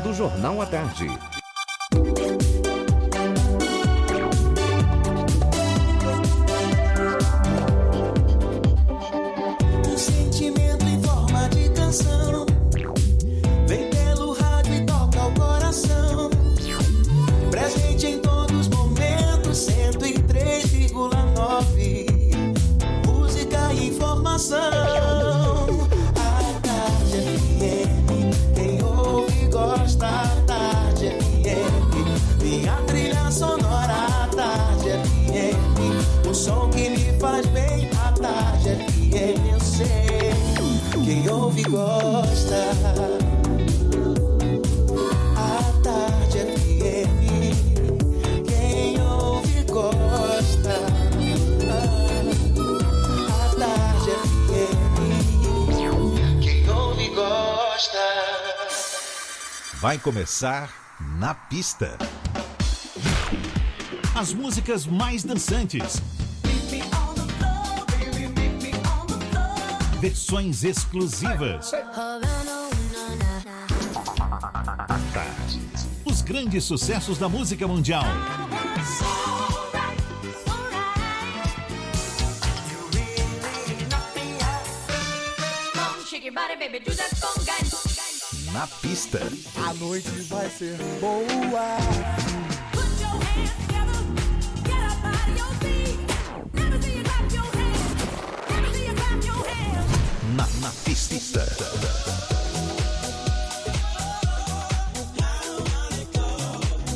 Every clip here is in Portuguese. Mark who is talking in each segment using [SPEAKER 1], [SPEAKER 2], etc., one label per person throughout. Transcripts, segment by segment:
[SPEAKER 1] do Jornal à Tarde.
[SPEAKER 2] Um sentimento em forma de canção. Vem pelo rádio e toca o coração. Presente em todos os momentos 103,9 Música e informação Quem ouve gosta A Tarde FM Quem ouve gosta A Tarde FM Quem ouve gosta
[SPEAKER 3] Vai começar na pista. As músicas mais dançantes. Versões exclusivas. Os grandes sucessos da música mundial. Na pista.
[SPEAKER 4] A noite vai ser boa.
[SPEAKER 3] Pista.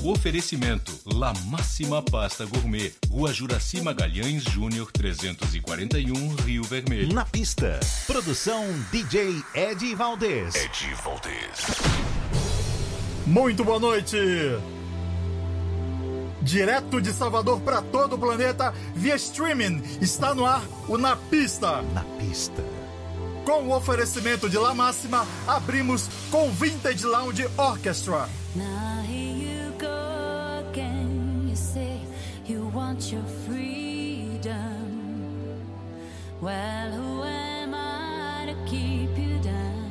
[SPEAKER 5] Oferecimento La Máxima Pasta Gourmet, Rua Juraci Magalhães Júnior 341, Rio Vermelho.
[SPEAKER 3] Na pista. Produção DJ Ed Valdez.
[SPEAKER 5] Ed Valdez.
[SPEAKER 4] Muito boa noite. Direto de Salvador para todo o planeta via streaming está no ar o Na Pista.
[SPEAKER 3] Na pista.
[SPEAKER 4] Com o oferecimento de La Máxima, abrimos com Vintage Lounge Orchestra.
[SPEAKER 6] Now you go again. You say you want your freedom. Well, who am I to keep you down?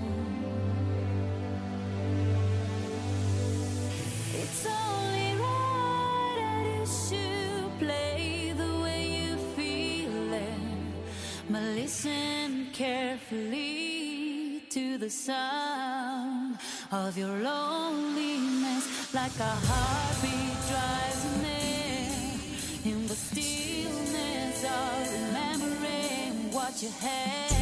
[SPEAKER 6] It's only right that you should play the way you feel it. But listen carefully to the sound of your loneliness, like a heartbeat drives near in the stillness of remembering what you had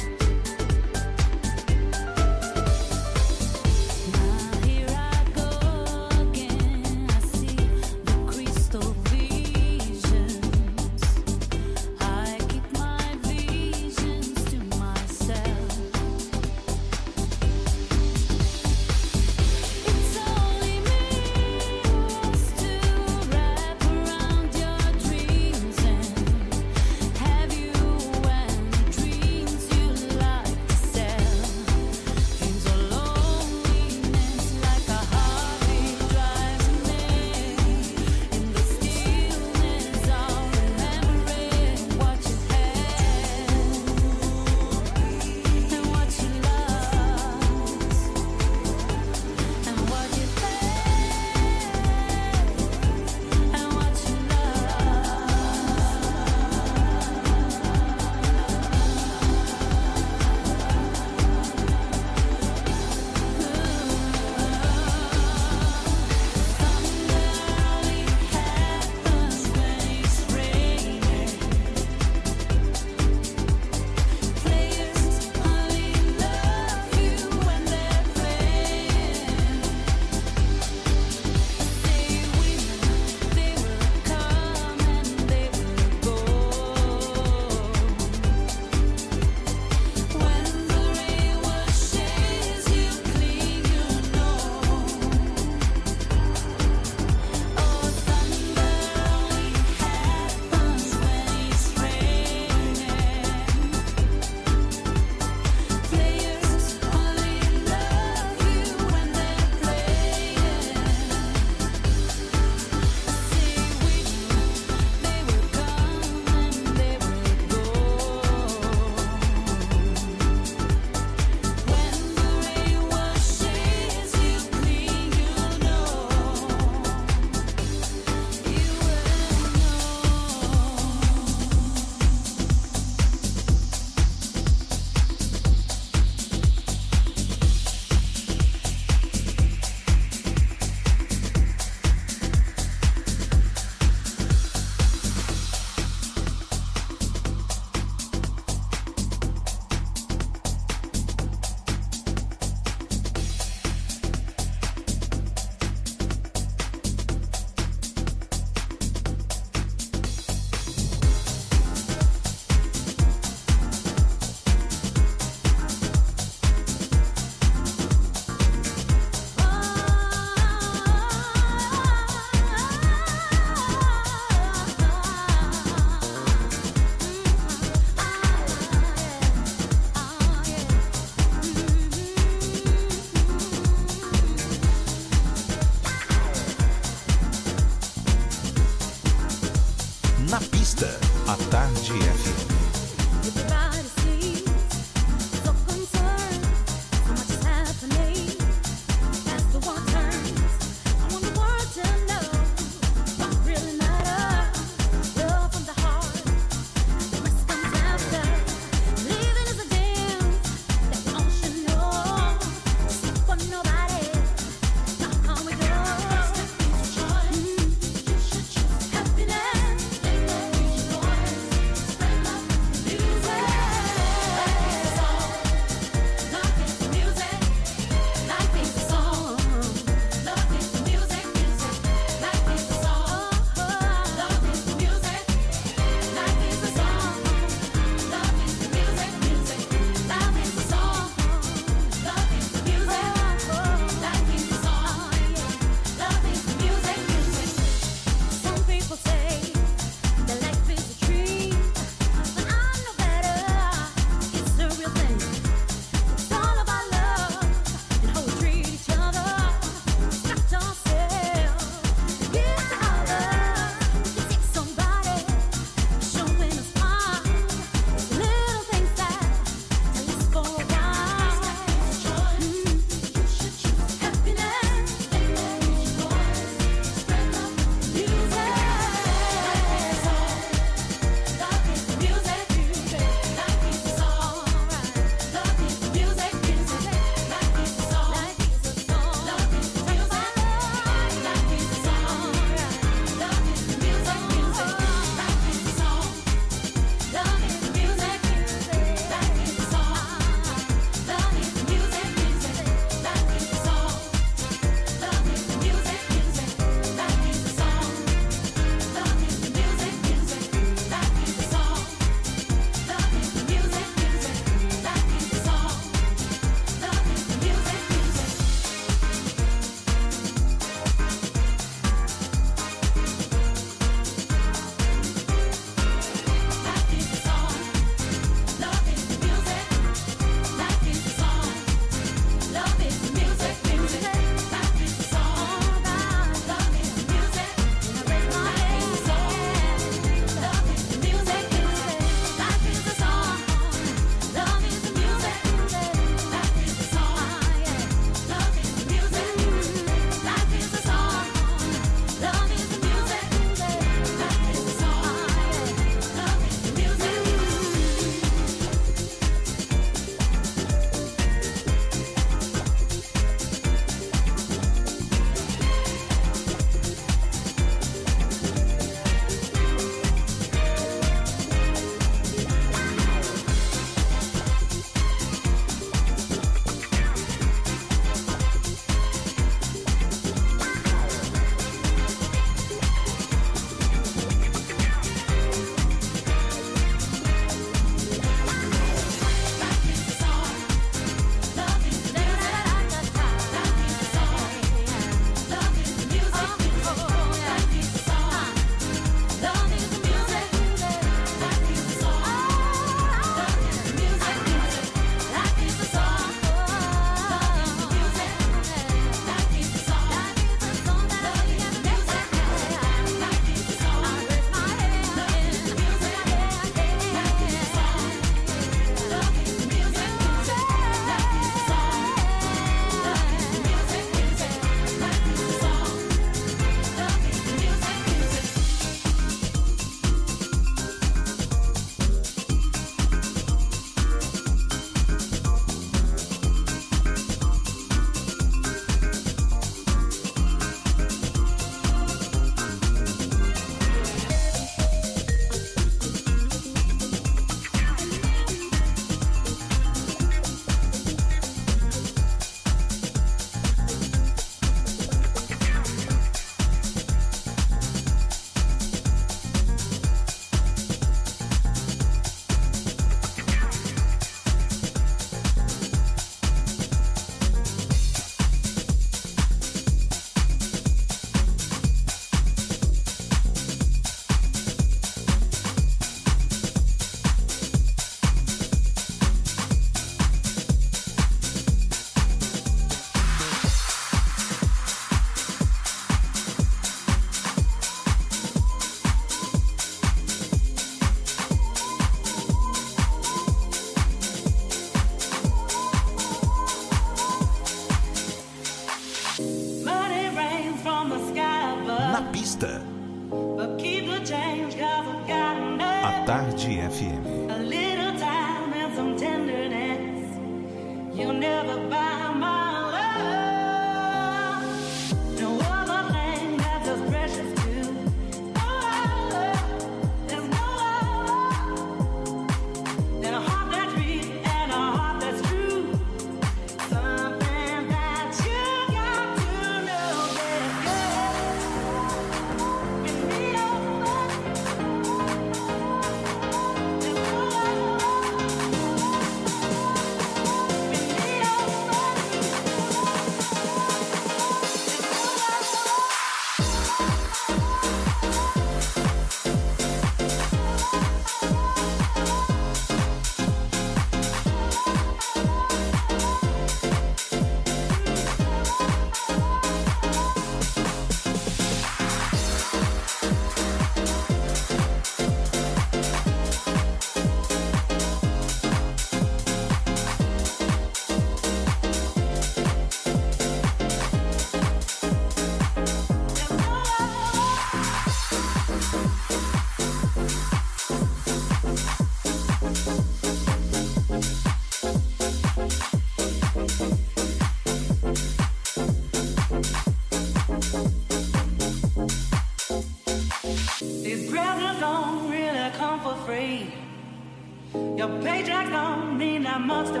[SPEAKER 3] monster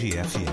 [SPEAKER 3] Tarde FM.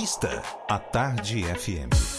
[SPEAKER 3] Pista, a Tarde FM.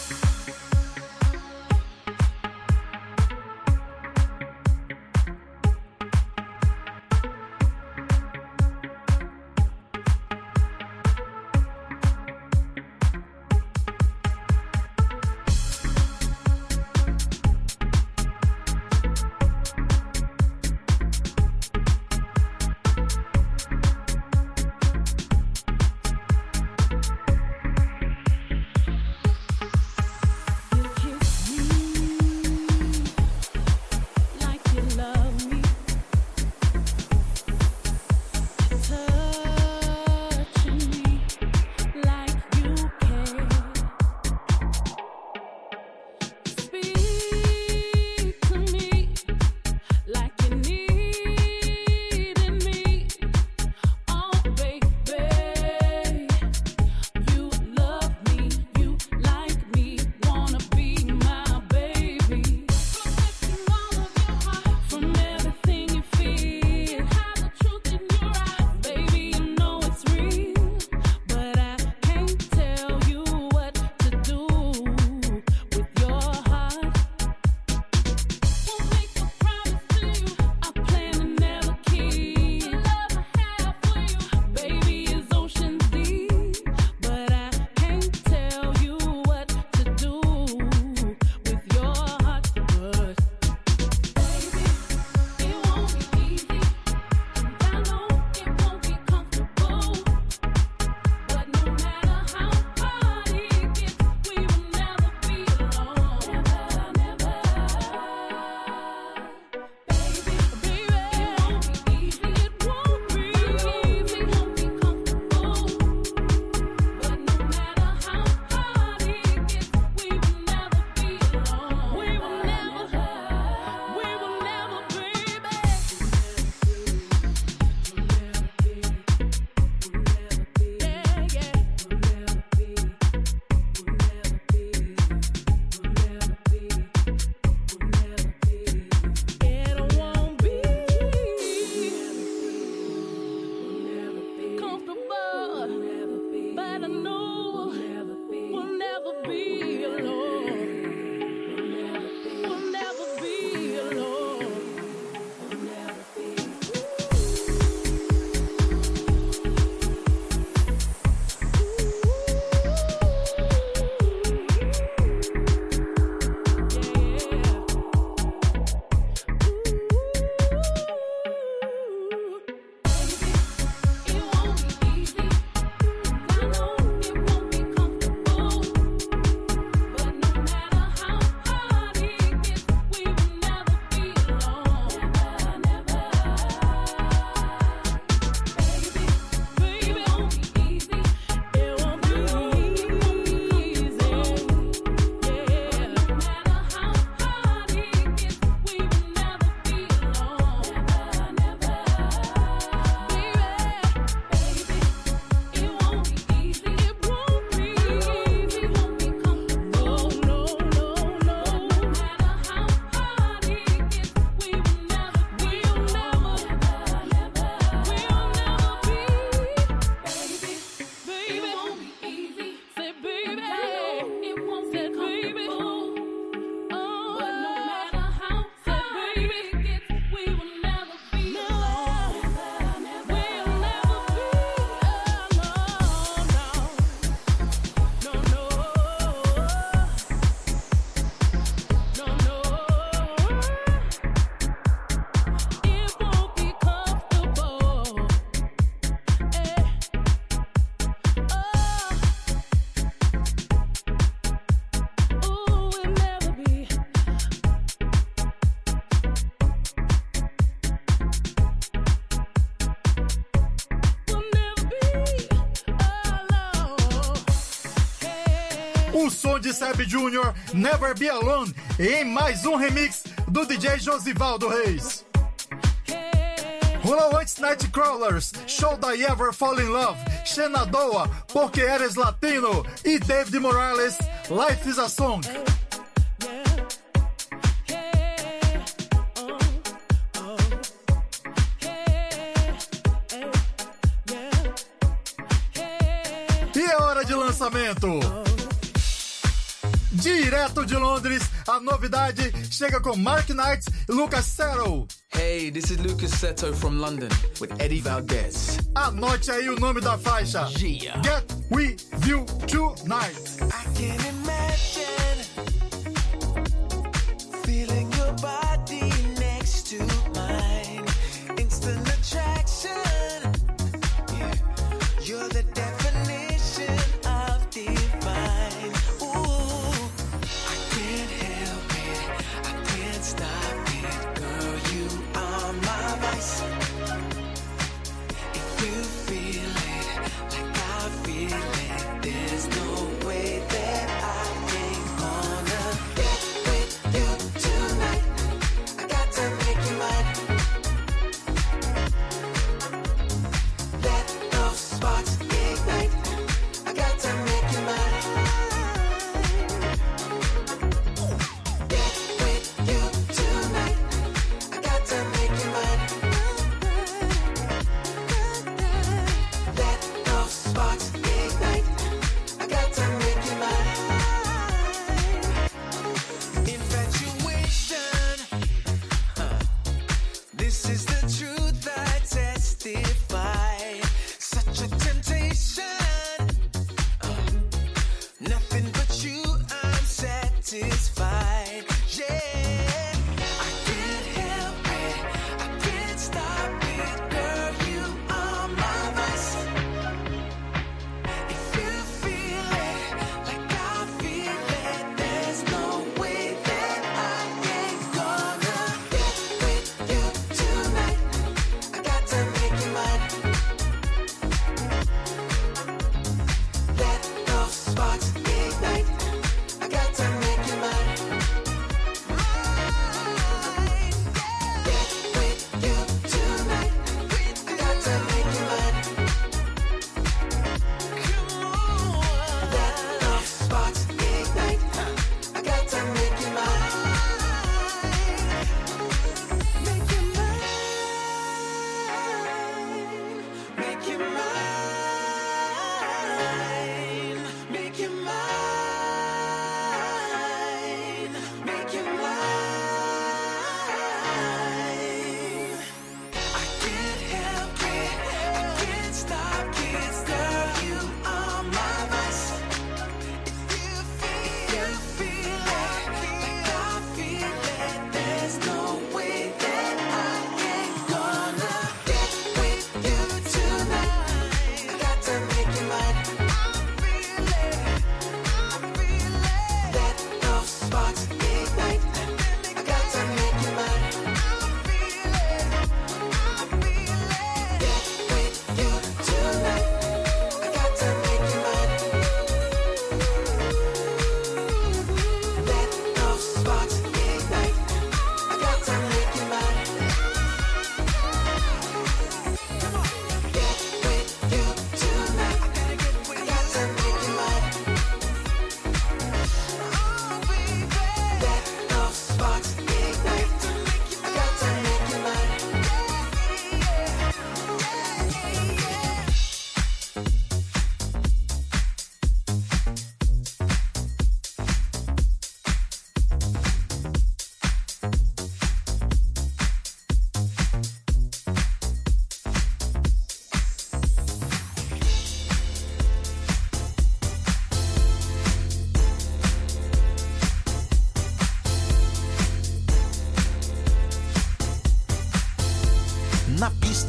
[SPEAKER 1] Seb Jr., Never Be Alone, e em mais um remix do DJ Josivaldo Reis. Rolou antes Nightcrawlers, Should I Ever Fall in Love, Shenandoah, Porque Eres Latino e David Morales, Life is a Song. E é hora de
[SPEAKER 4] lançamento! direto de Londres, a novidade chega com Mark Knight e Lucas Settle.
[SPEAKER 1] Hey, this is Lucas Seto from London with Eddie Valdez.
[SPEAKER 4] Anote aí o nome da faixa.
[SPEAKER 1] Yeah.
[SPEAKER 4] Get We View Tonight.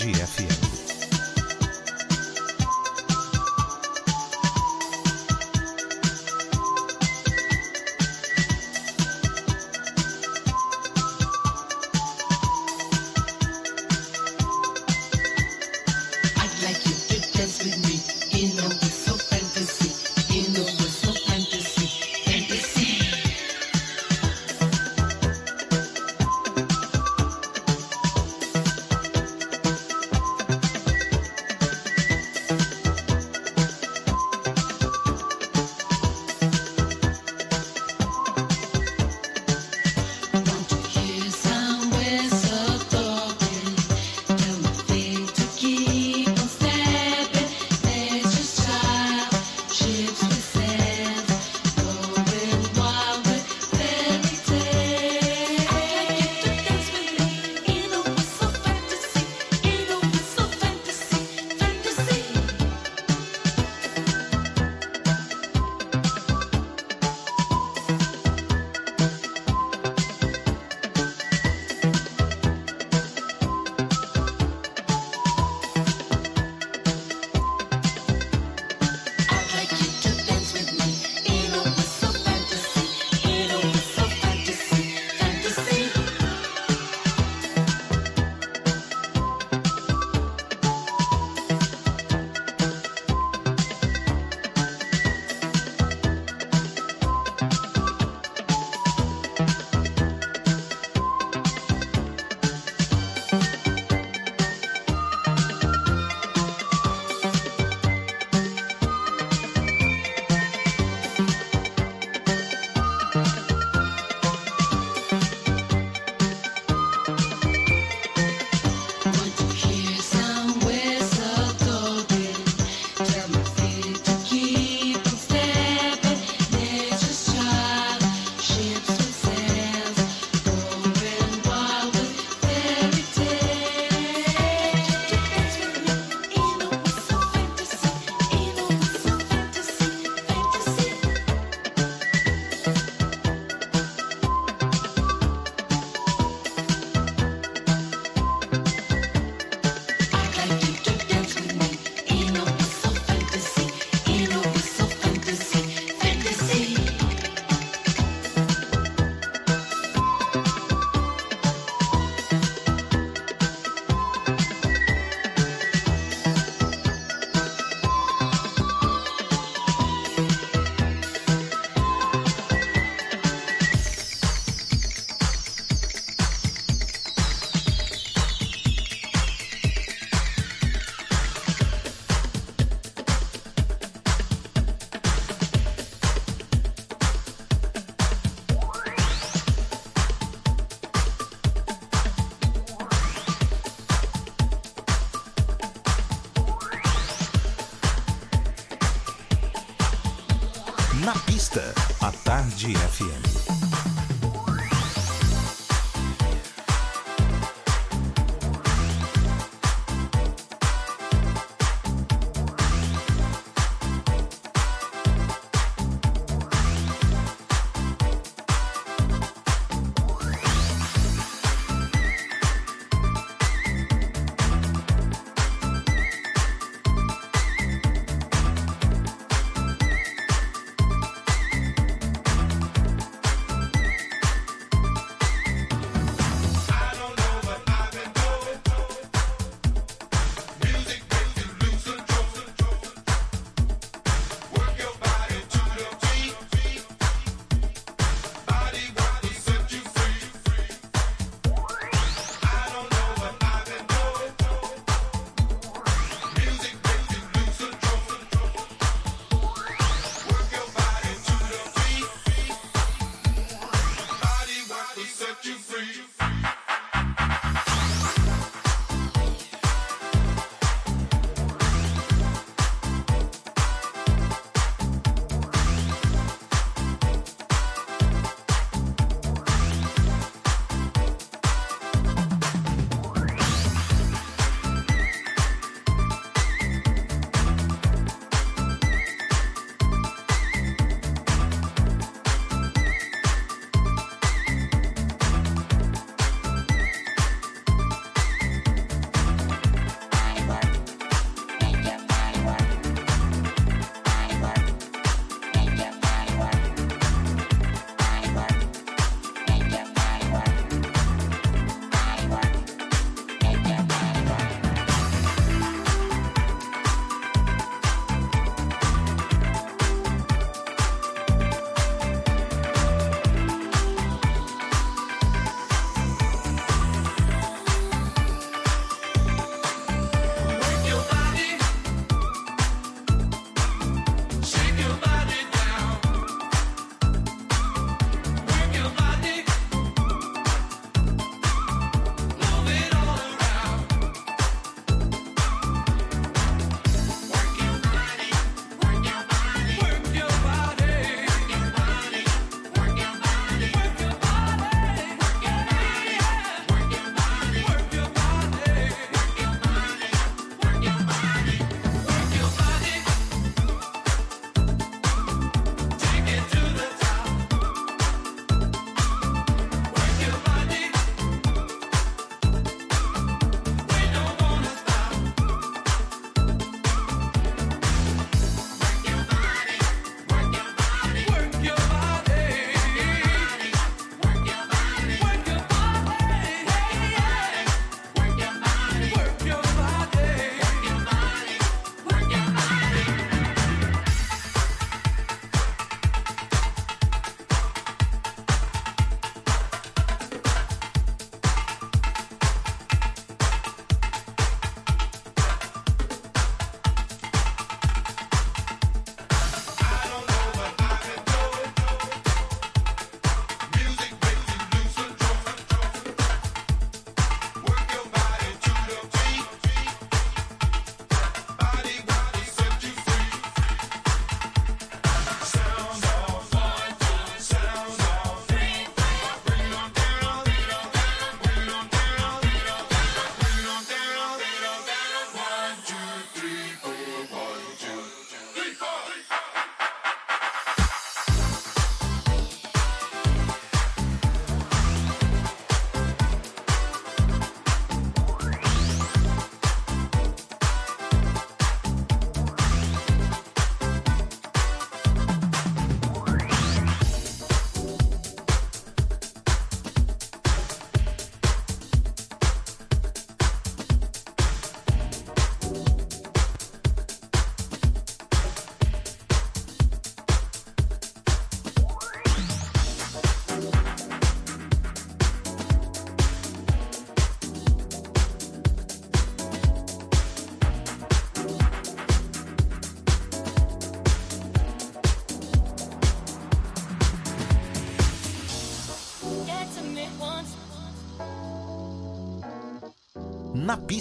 [SPEAKER 3] Tarde FM.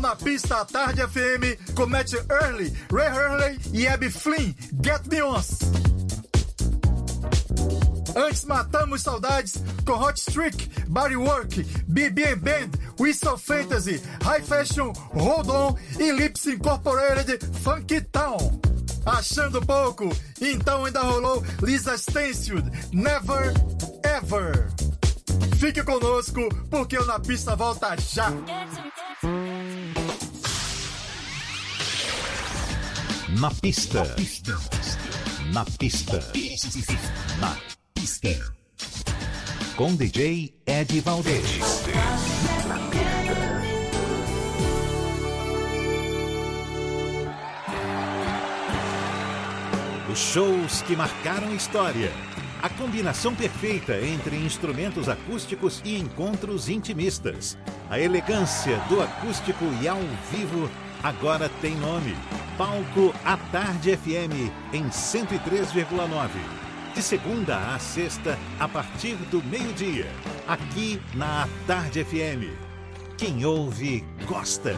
[SPEAKER 3] Na Pista
[SPEAKER 1] à Tarde FM com Matt Early, Ray Hurley e Abby Flynn. Get Me Once. Antes matamos saudades com Hot Streak, Bodywork, BB Band, Whistle Fantasy, High Fashion, Hold On e Lips Incorporated Funky Town. Achando pouco, então ainda rolou Lisa Stansfield, Never Ever. Fique conosco, porque o Na Pista volta já.
[SPEAKER 3] Na pista. Na pista. Na pista. Com DJ Ed Valdez. Os shows que marcaram história. A combinação perfeita entre instrumentos acústicos e encontros intimistas. A elegância do acústico e ao vivo agora tem nome. Palco à Tarde FM em 103,9. De segunda a sexta, a partir do meio-dia. Aqui na Tarde FM. Quem ouve, gosta.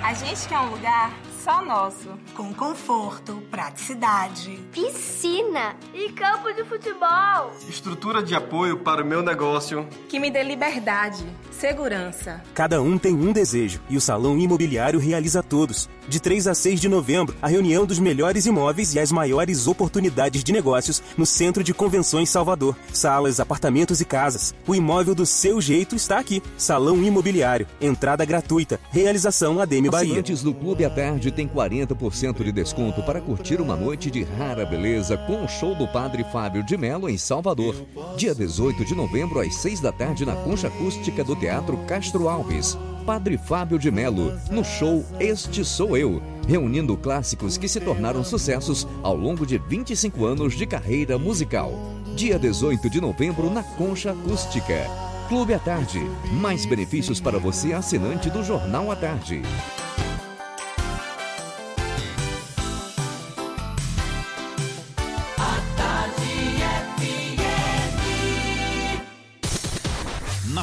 [SPEAKER 7] A gente quer um lugar só nosso. Com conforto, praticidade.
[SPEAKER 8] Piscina e campo de futebol.
[SPEAKER 9] Estrutura de apoio para o meu negócio.
[SPEAKER 7] Que me dê liberdade, segurança.
[SPEAKER 10] Cada um tem um desejo e o Salão Imobiliário realiza todos. De 3 a 6 de novembro, a reunião dos melhores imóveis e as maiores oportunidades de negócios no Centro de Convenções Salvador. Salas, apartamentos e casas. O imóvel do seu jeito está aqui. Salão Imobiliário. Entrada gratuita. Realização ADM Bahia.
[SPEAKER 11] Assinantes do Clube à Tarde têm 40% de desconto para curtir uma noite de rara beleza com o show do Padre Fábio de Mello em Salvador. Dia 18 de novembro, às 6 da tarde, na Concha Acústica do Teatro Castro Alves. Padre Fábio de Mello, no show Este Sou Eu, reunindo clássicos que se tornaram sucessos ao longo de 25 anos de carreira musical. Dia 18 de novembro, na Concha Acústica. Clube à Tarde. Mais benefícios para você, assinante do Jornal à Tarde.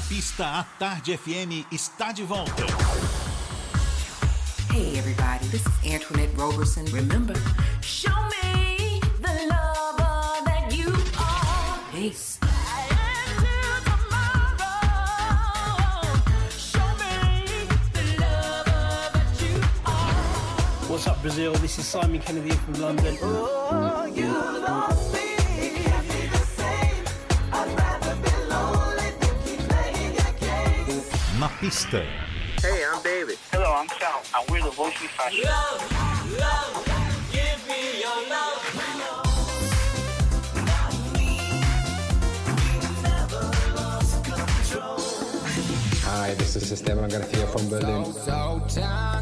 [SPEAKER 3] Na pista, a Tarde FM está de volta.
[SPEAKER 12] Hey everybody, This is Antoinette Roberson. Remember, show me the lover that you are. Peace.
[SPEAKER 13] What's up, Brazil? This is Simon Kennedy from London.
[SPEAKER 6] Na pista.
[SPEAKER 14] Hey, I'm David. Hello, I'm Sal, and we're the Voice Fashion.
[SPEAKER 4] Give me your love.
[SPEAKER 15] Hi, this is Esteban Garcia from Berlin.
[SPEAKER 4] So tell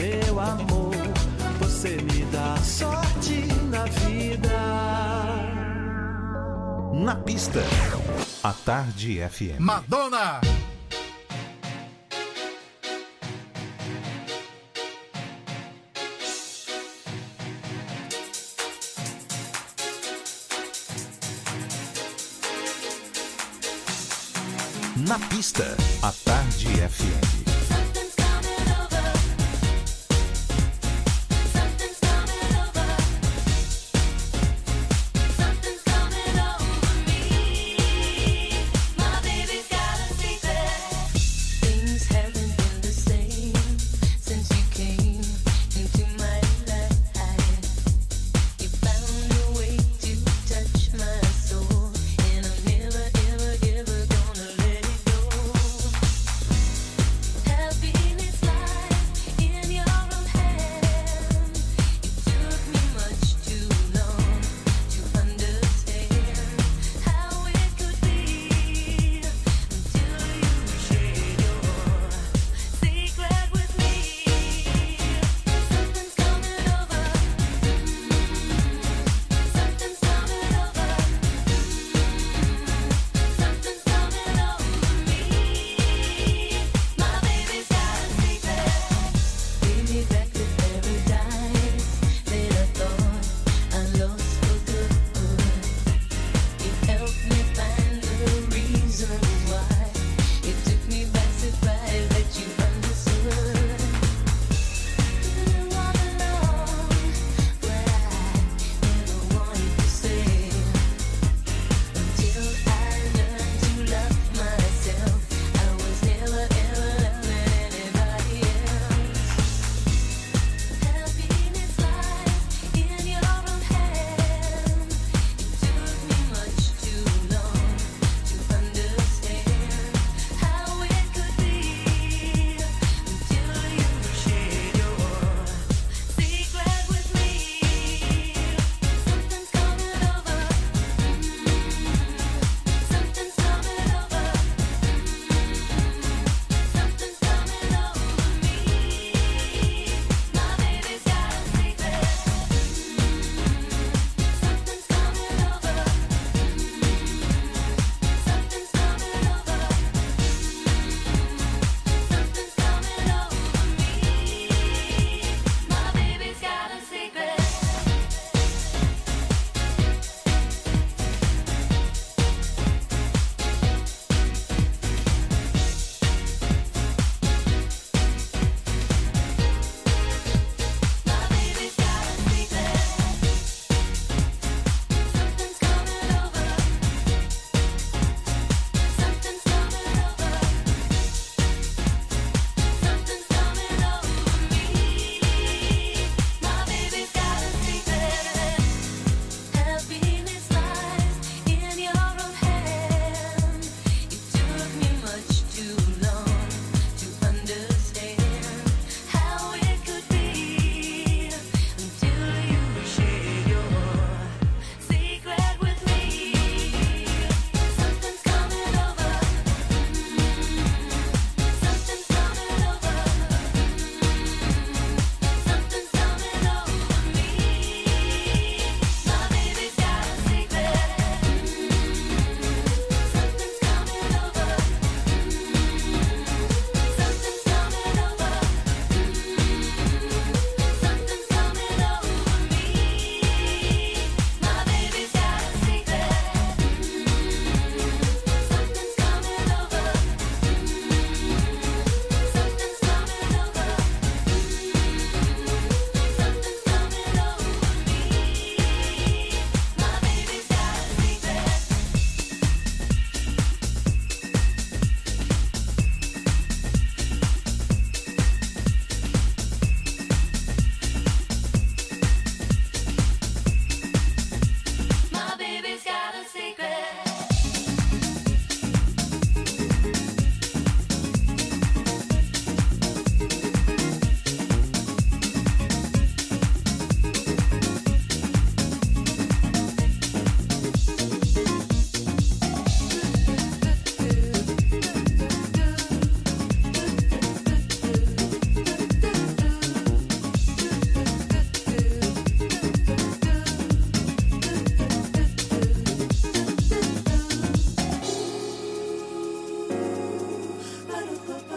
[SPEAKER 4] meu amor. Você me dá sorte na vida.
[SPEAKER 6] Na pista. A Tarde FM.
[SPEAKER 1] Madonna!
[SPEAKER 6] Na pista. A Tarde FM.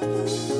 [SPEAKER 16] trouble.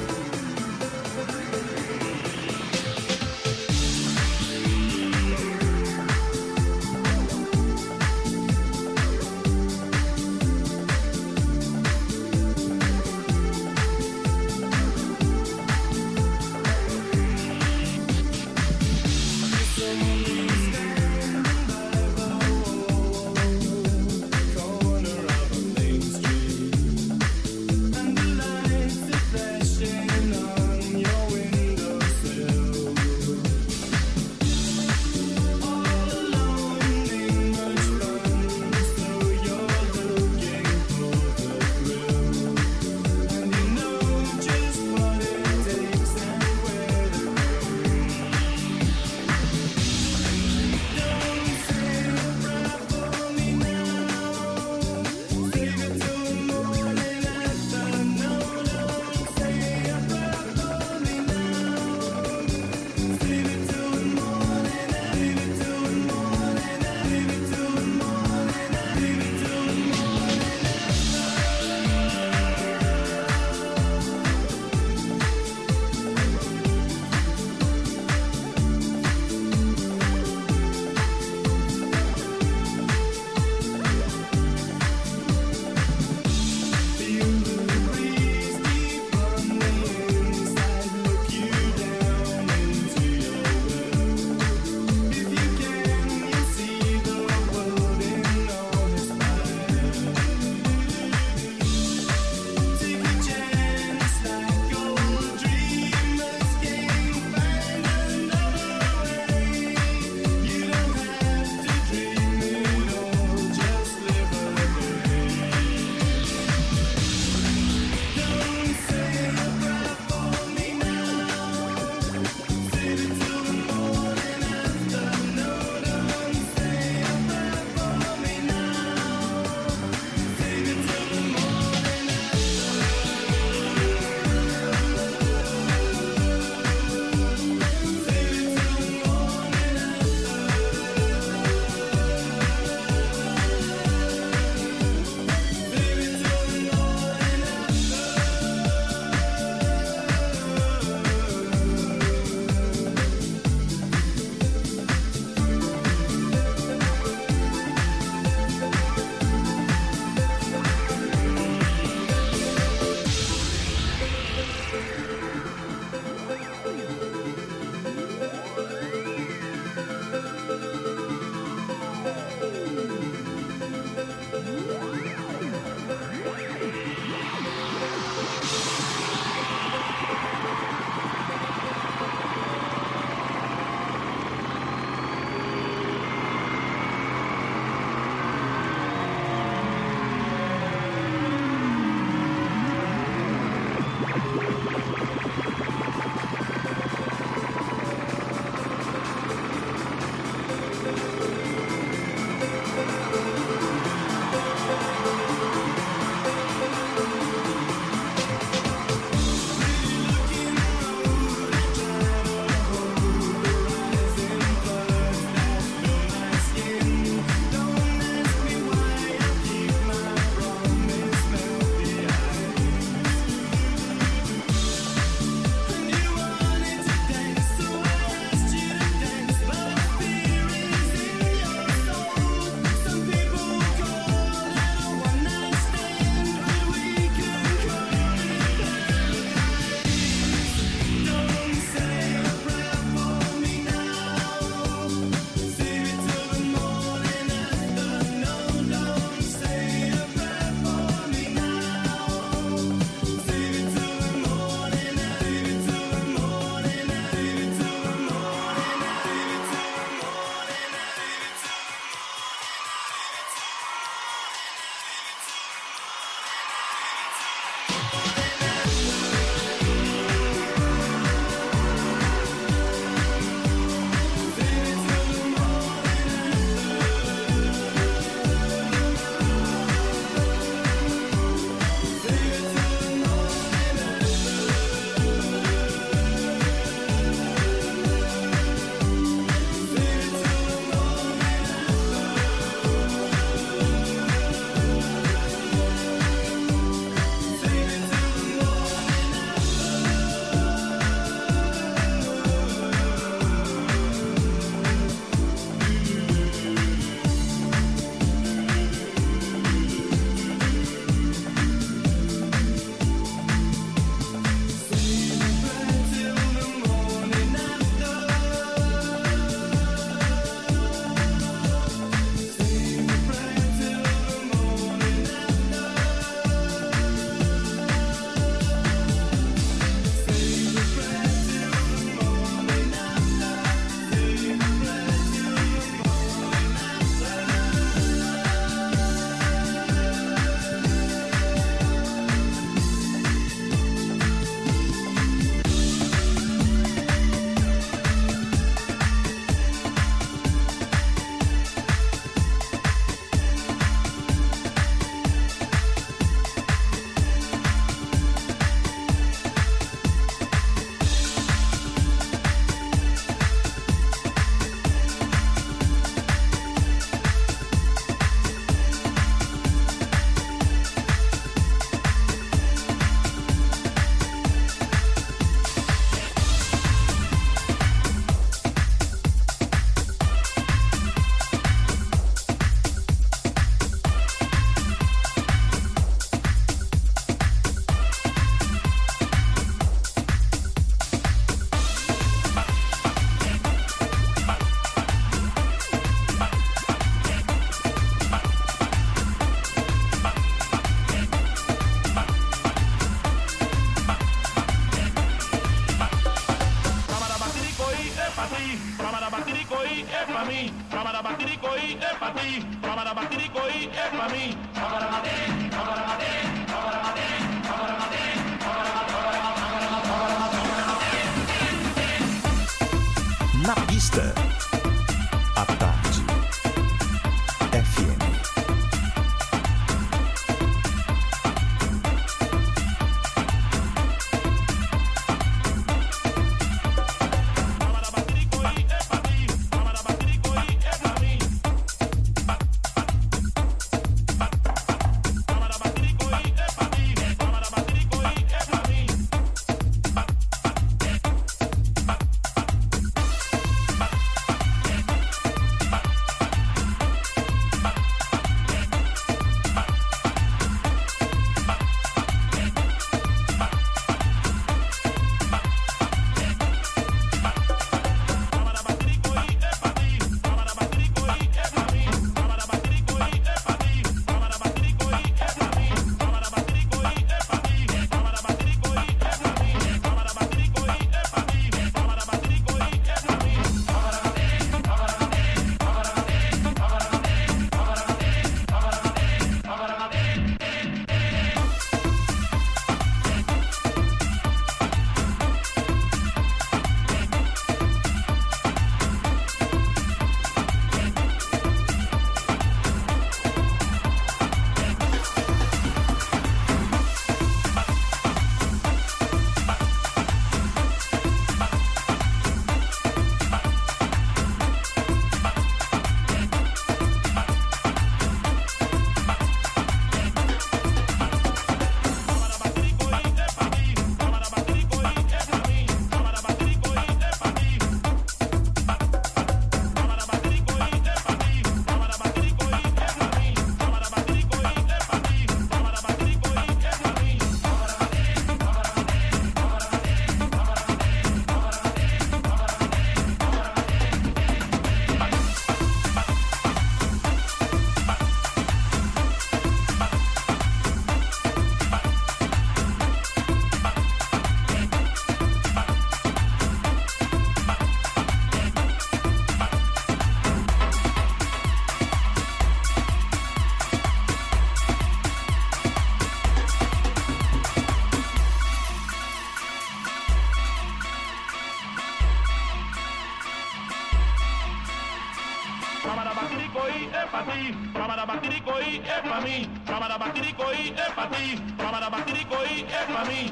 [SPEAKER 3] Mami,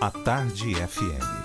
[SPEAKER 3] À tarde FM.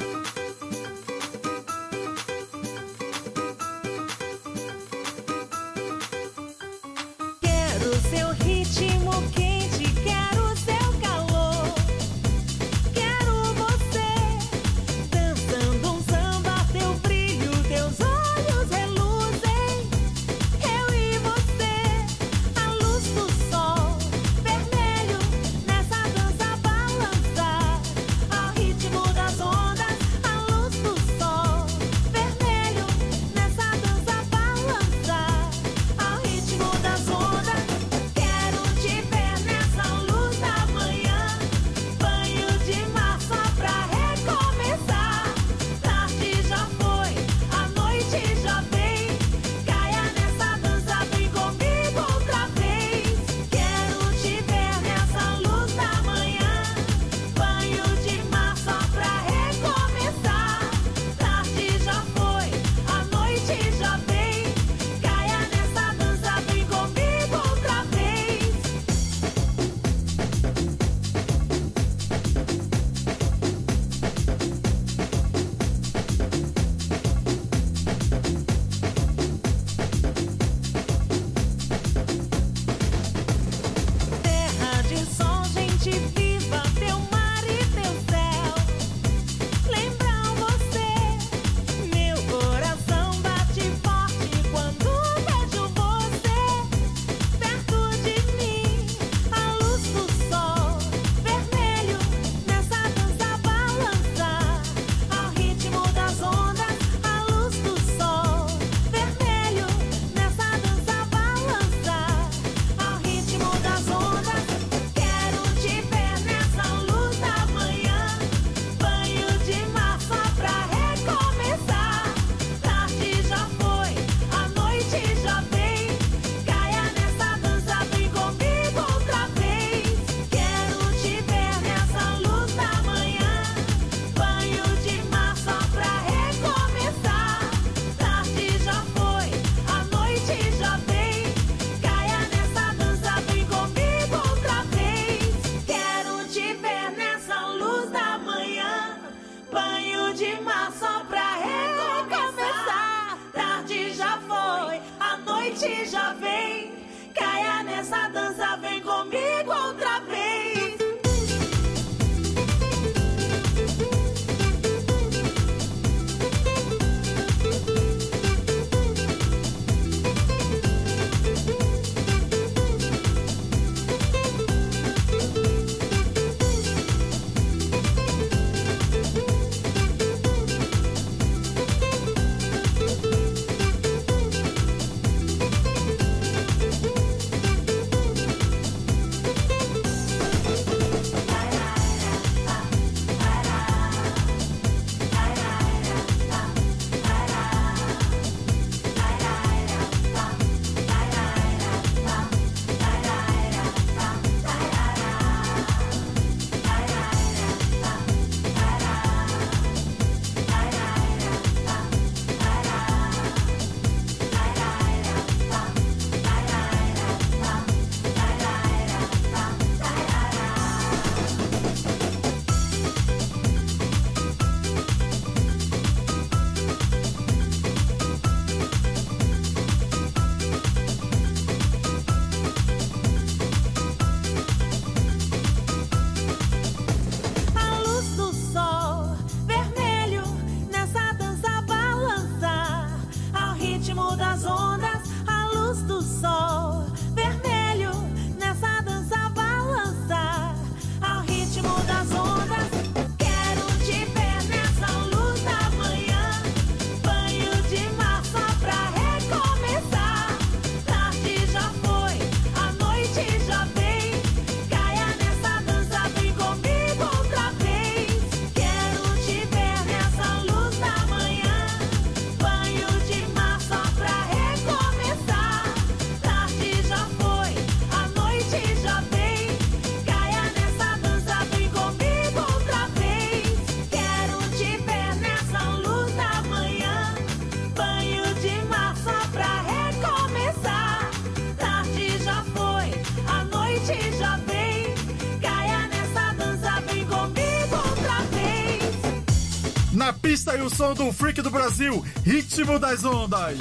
[SPEAKER 1] som do Freak do Brasil, Ritmo das Ondas.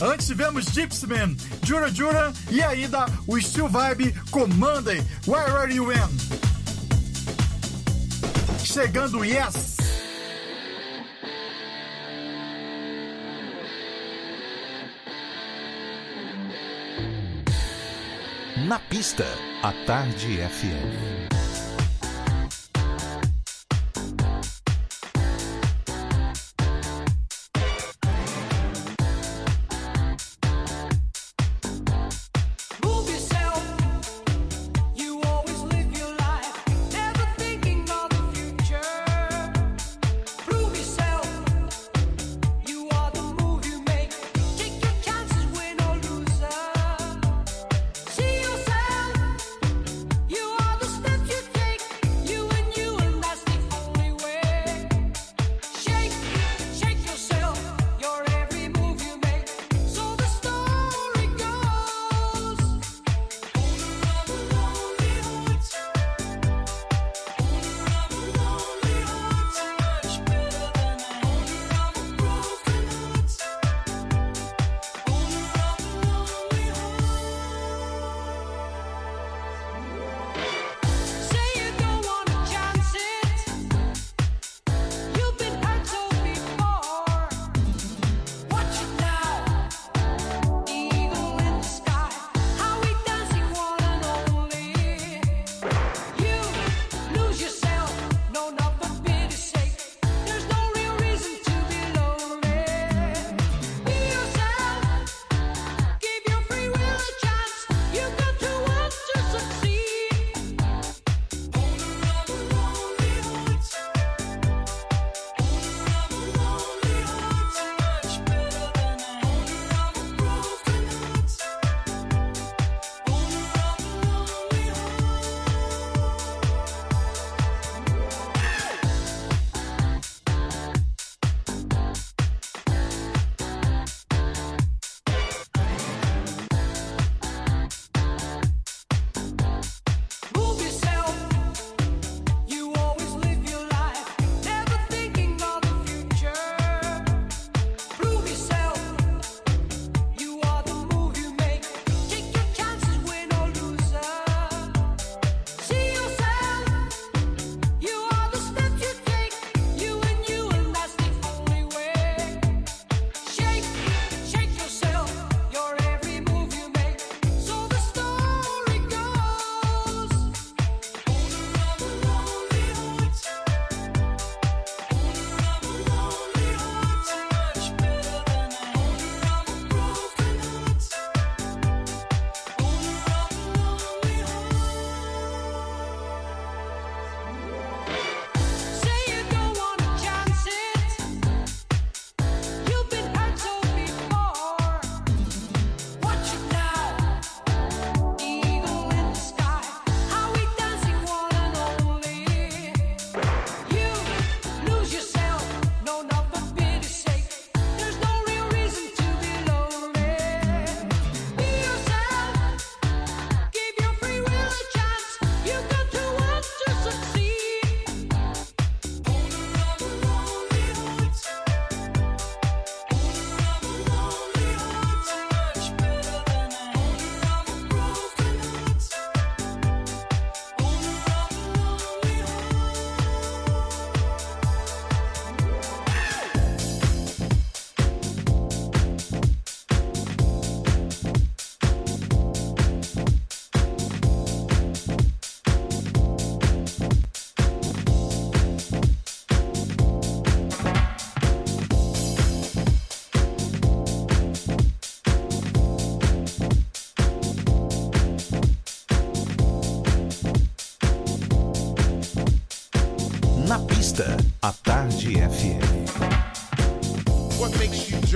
[SPEAKER 1] Antes tivemos Gypsyman, Jura Jura e ainda o Steel Vibe Commander, Where Are You In? Chegando Yes!
[SPEAKER 3] Na pista, a Tarde FM.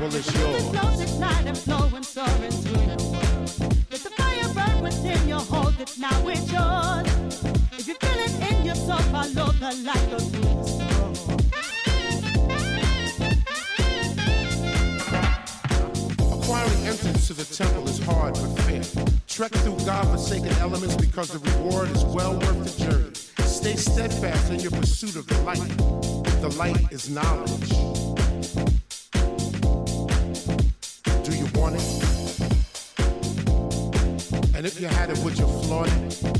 [SPEAKER 17] well it's flowing
[SPEAKER 18] soaring through the world. Fire burn within hold
[SPEAKER 19] it now, it's yours. If you feel it in yourself, the light.
[SPEAKER 17] Acquiring entrance to the temple is hard but fair. Trek through God-forsaken elements because the reward is well worth the journey. Stay steadfast in your pursuit of the light. The light is knowledge. you had it with your
[SPEAKER 18] flaunting.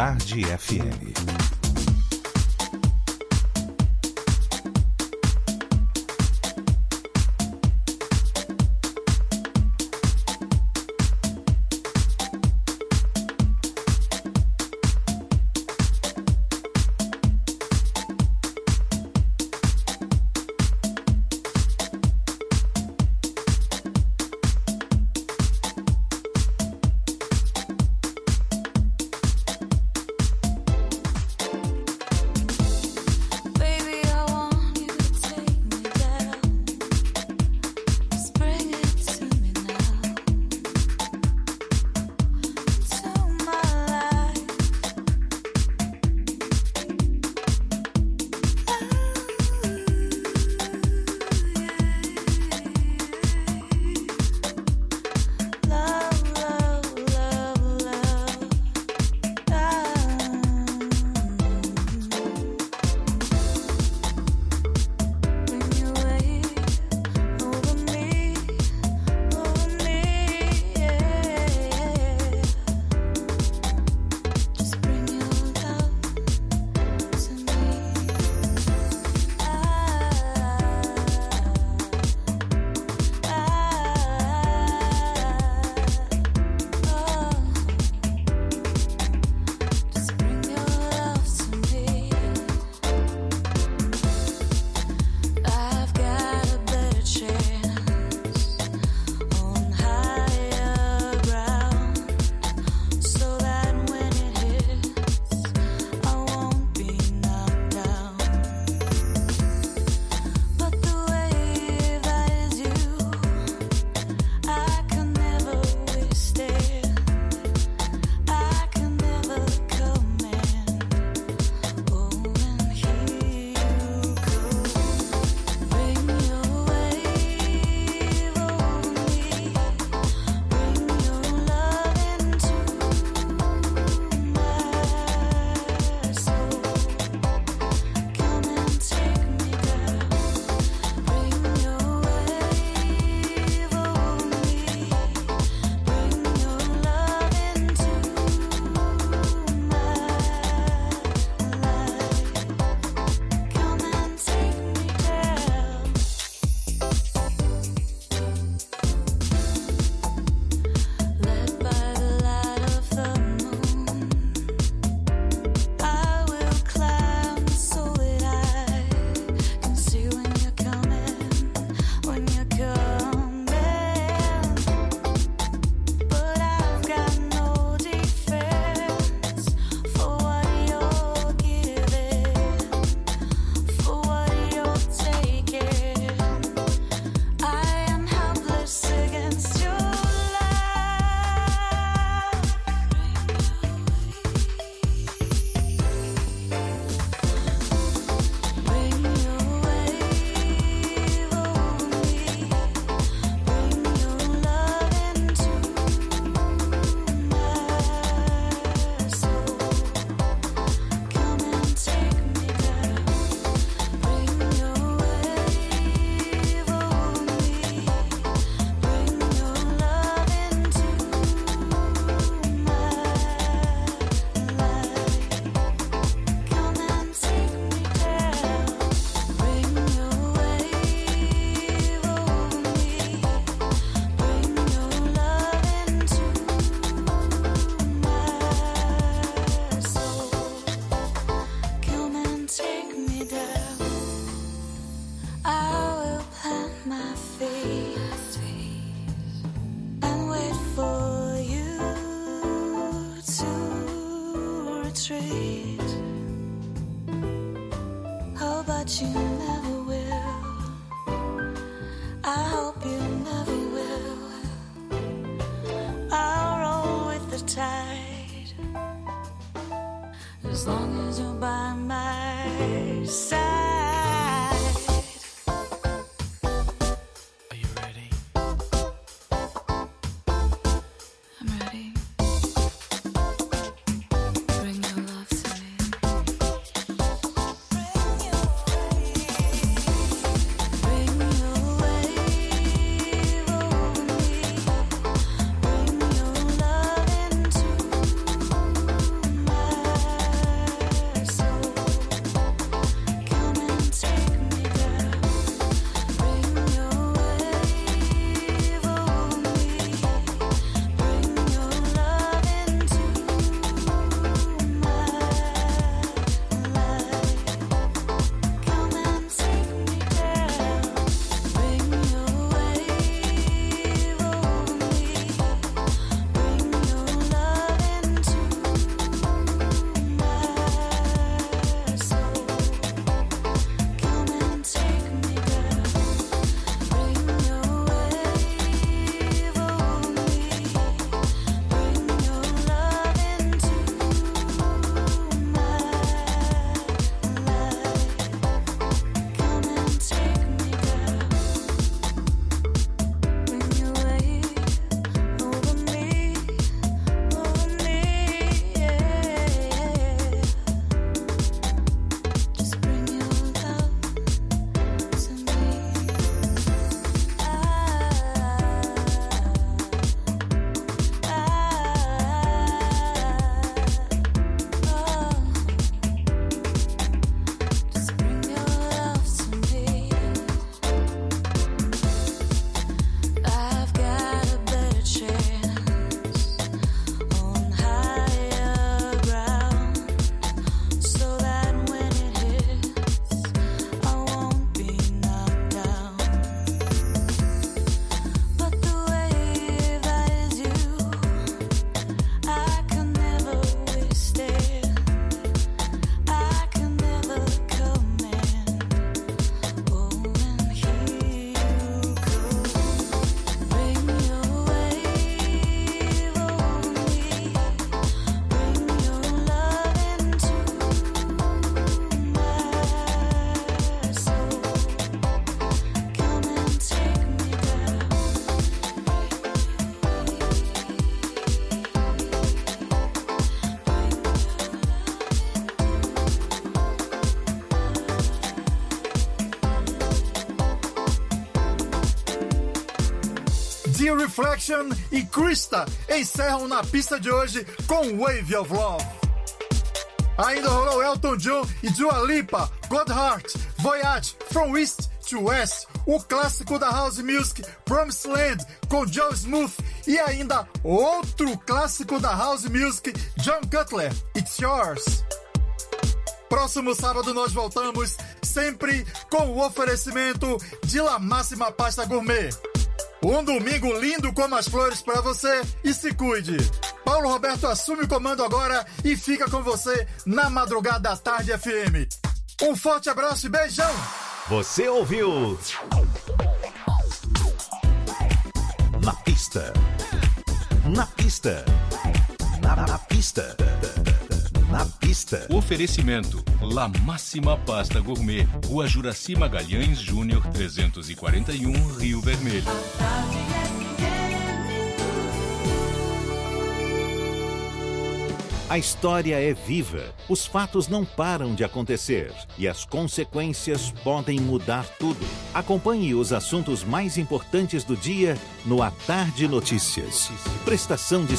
[SPEAKER 18] Tarde FM.
[SPEAKER 1] Reflection e Krista encerram na pista de hoje com Wave of Love. Ainda rolou Elton John e Dua Lipa, God Heart, Voyage, From East to West, o clássico da House Music, Promised Land, com Joe Smooth, e ainda outro clássico da House Music, John Cutler, It's Yours. Próximo sábado nós voltamos, sempre com o oferecimento de La Máxima Pasta Gourmet. Um domingo lindo como as flores para você e se cuide. Paulo Roberto assume o comando agora e fica com você na madrugada da tarde FM. Um forte abraço e beijão!
[SPEAKER 3] Você ouviu? Na pista. Na pista. Na, na pista. Na pista.
[SPEAKER 5] Oferecimento: La Máxima Pasta Gourmet, Rua Juraci Magalhães Júnior 341, Rio Vermelho.
[SPEAKER 3] A história é viva. Os fatos não param de acontecer e as consequências podem mudar tudo. Acompanhe os assuntos mais importantes do dia no A Tarde Notícias. Prestação de